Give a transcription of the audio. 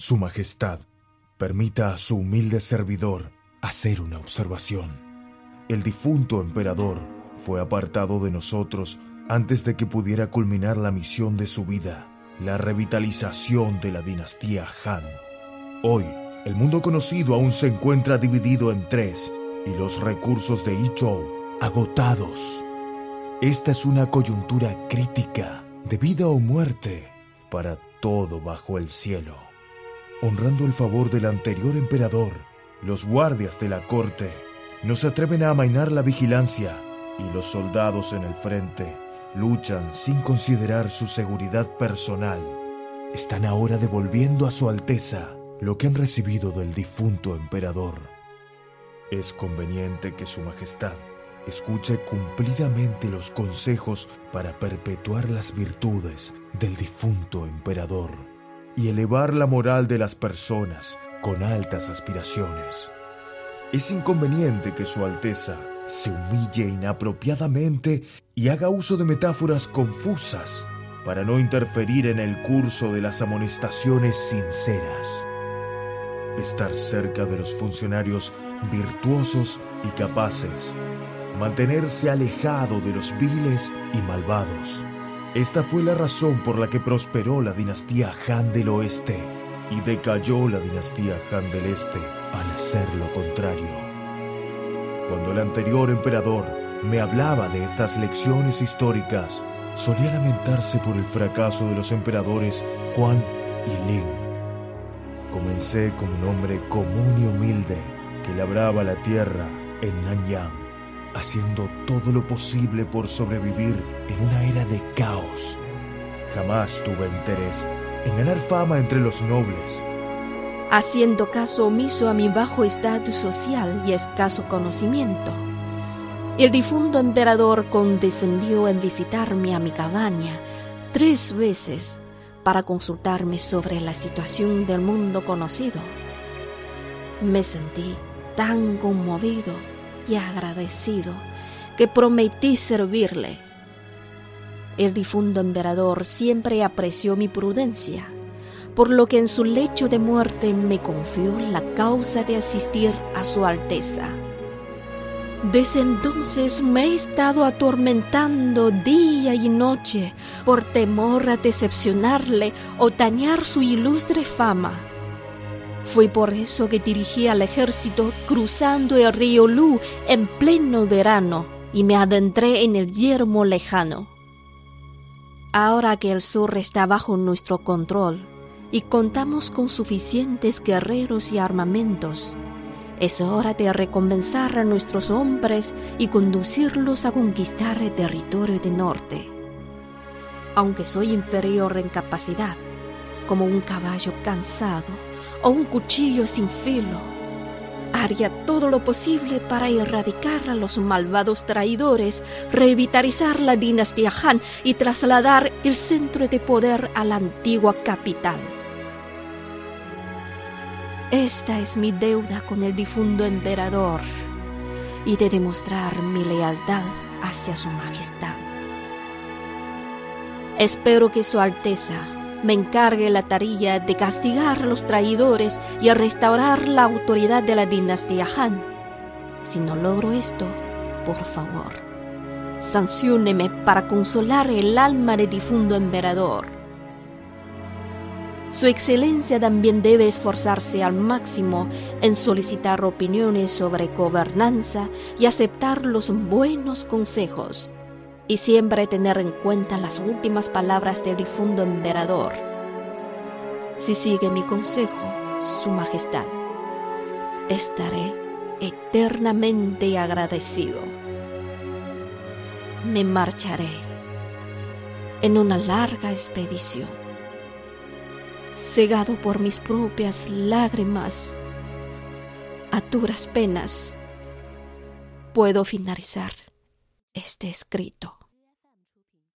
Su Majestad, permita a su humilde servidor hacer una observación. El difunto emperador fue apartado de nosotros antes de que pudiera culminar la misión de su vida, la revitalización de la dinastía Han. Hoy, el mundo conocido aún se encuentra dividido en tres y los recursos de Ichou agotados. Esta es una coyuntura crítica de vida o muerte para todo bajo el cielo honrando el favor del anterior emperador, los guardias de la corte no se atreven a amainar la vigilancia y los soldados en el frente luchan sin considerar su seguridad personal. Están ahora devolviendo a su Alteza lo que han recibido del difunto emperador. Es conveniente que Su Majestad escuche cumplidamente los consejos para perpetuar las virtudes del difunto emperador y elevar la moral de las personas con altas aspiraciones. Es inconveniente que Su Alteza se humille inapropiadamente y haga uso de metáforas confusas para no interferir en el curso de las amonestaciones sinceras. Estar cerca de los funcionarios virtuosos y capaces. Mantenerse alejado de los viles y malvados esta fue la razón por la que prosperó la dinastía Han del Oeste y decayó la dinastía Han del Este al hacer lo contrario. Cuando el anterior emperador me hablaba de estas lecciones históricas, solía lamentarse por el fracaso de los emperadores Juan y Ling. Comencé como un hombre común y humilde que labraba la tierra en Nanyang haciendo todo lo posible por sobrevivir en una era de caos. Jamás tuve interés en ganar fama entre los nobles. Haciendo caso omiso a mi bajo estatus social y escaso conocimiento. El difunto emperador condescendió en visitarme a mi cabaña tres veces para consultarme sobre la situación del mundo conocido. Me sentí tan conmovido y agradecido que prometí servirle. El difunto emperador siempre apreció mi prudencia, por lo que en su lecho de muerte me confió la causa de asistir a su Alteza. Desde entonces me he estado atormentando día y noche por temor a decepcionarle o dañar su ilustre fama. Fue por eso que dirigí al ejército cruzando el río Lu en pleno verano y me adentré en el yermo lejano. Ahora que el sur está bajo nuestro control y contamos con suficientes guerreros y armamentos, es hora de recompensar a nuestros hombres y conducirlos a conquistar el territorio del norte. Aunque soy inferior en capacidad, como un caballo cansado, o un cuchillo sin filo. Haría todo lo posible para erradicar a los malvados traidores, revitalizar la dinastía Han y trasladar el centro de poder a la antigua capital. Esta es mi deuda con el difunto emperador y de demostrar mi lealtad hacia su majestad. Espero que Su Alteza me encargue la tarea de castigar a los traidores y a restaurar la autoridad de la dinastía Han. Si no logro esto, por favor, sancióneme para consolar el alma del difunto emperador. Su excelencia también debe esforzarse al máximo en solicitar opiniones sobre gobernanza y aceptar los buenos consejos y siempre tener en cuenta las últimas palabras del difunto emperador. Si sigue mi consejo, Su Majestad, estaré eternamente agradecido. Me marcharé en una larga expedición, cegado por mis propias lágrimas, a duras penas, puedo finalizar este escrito.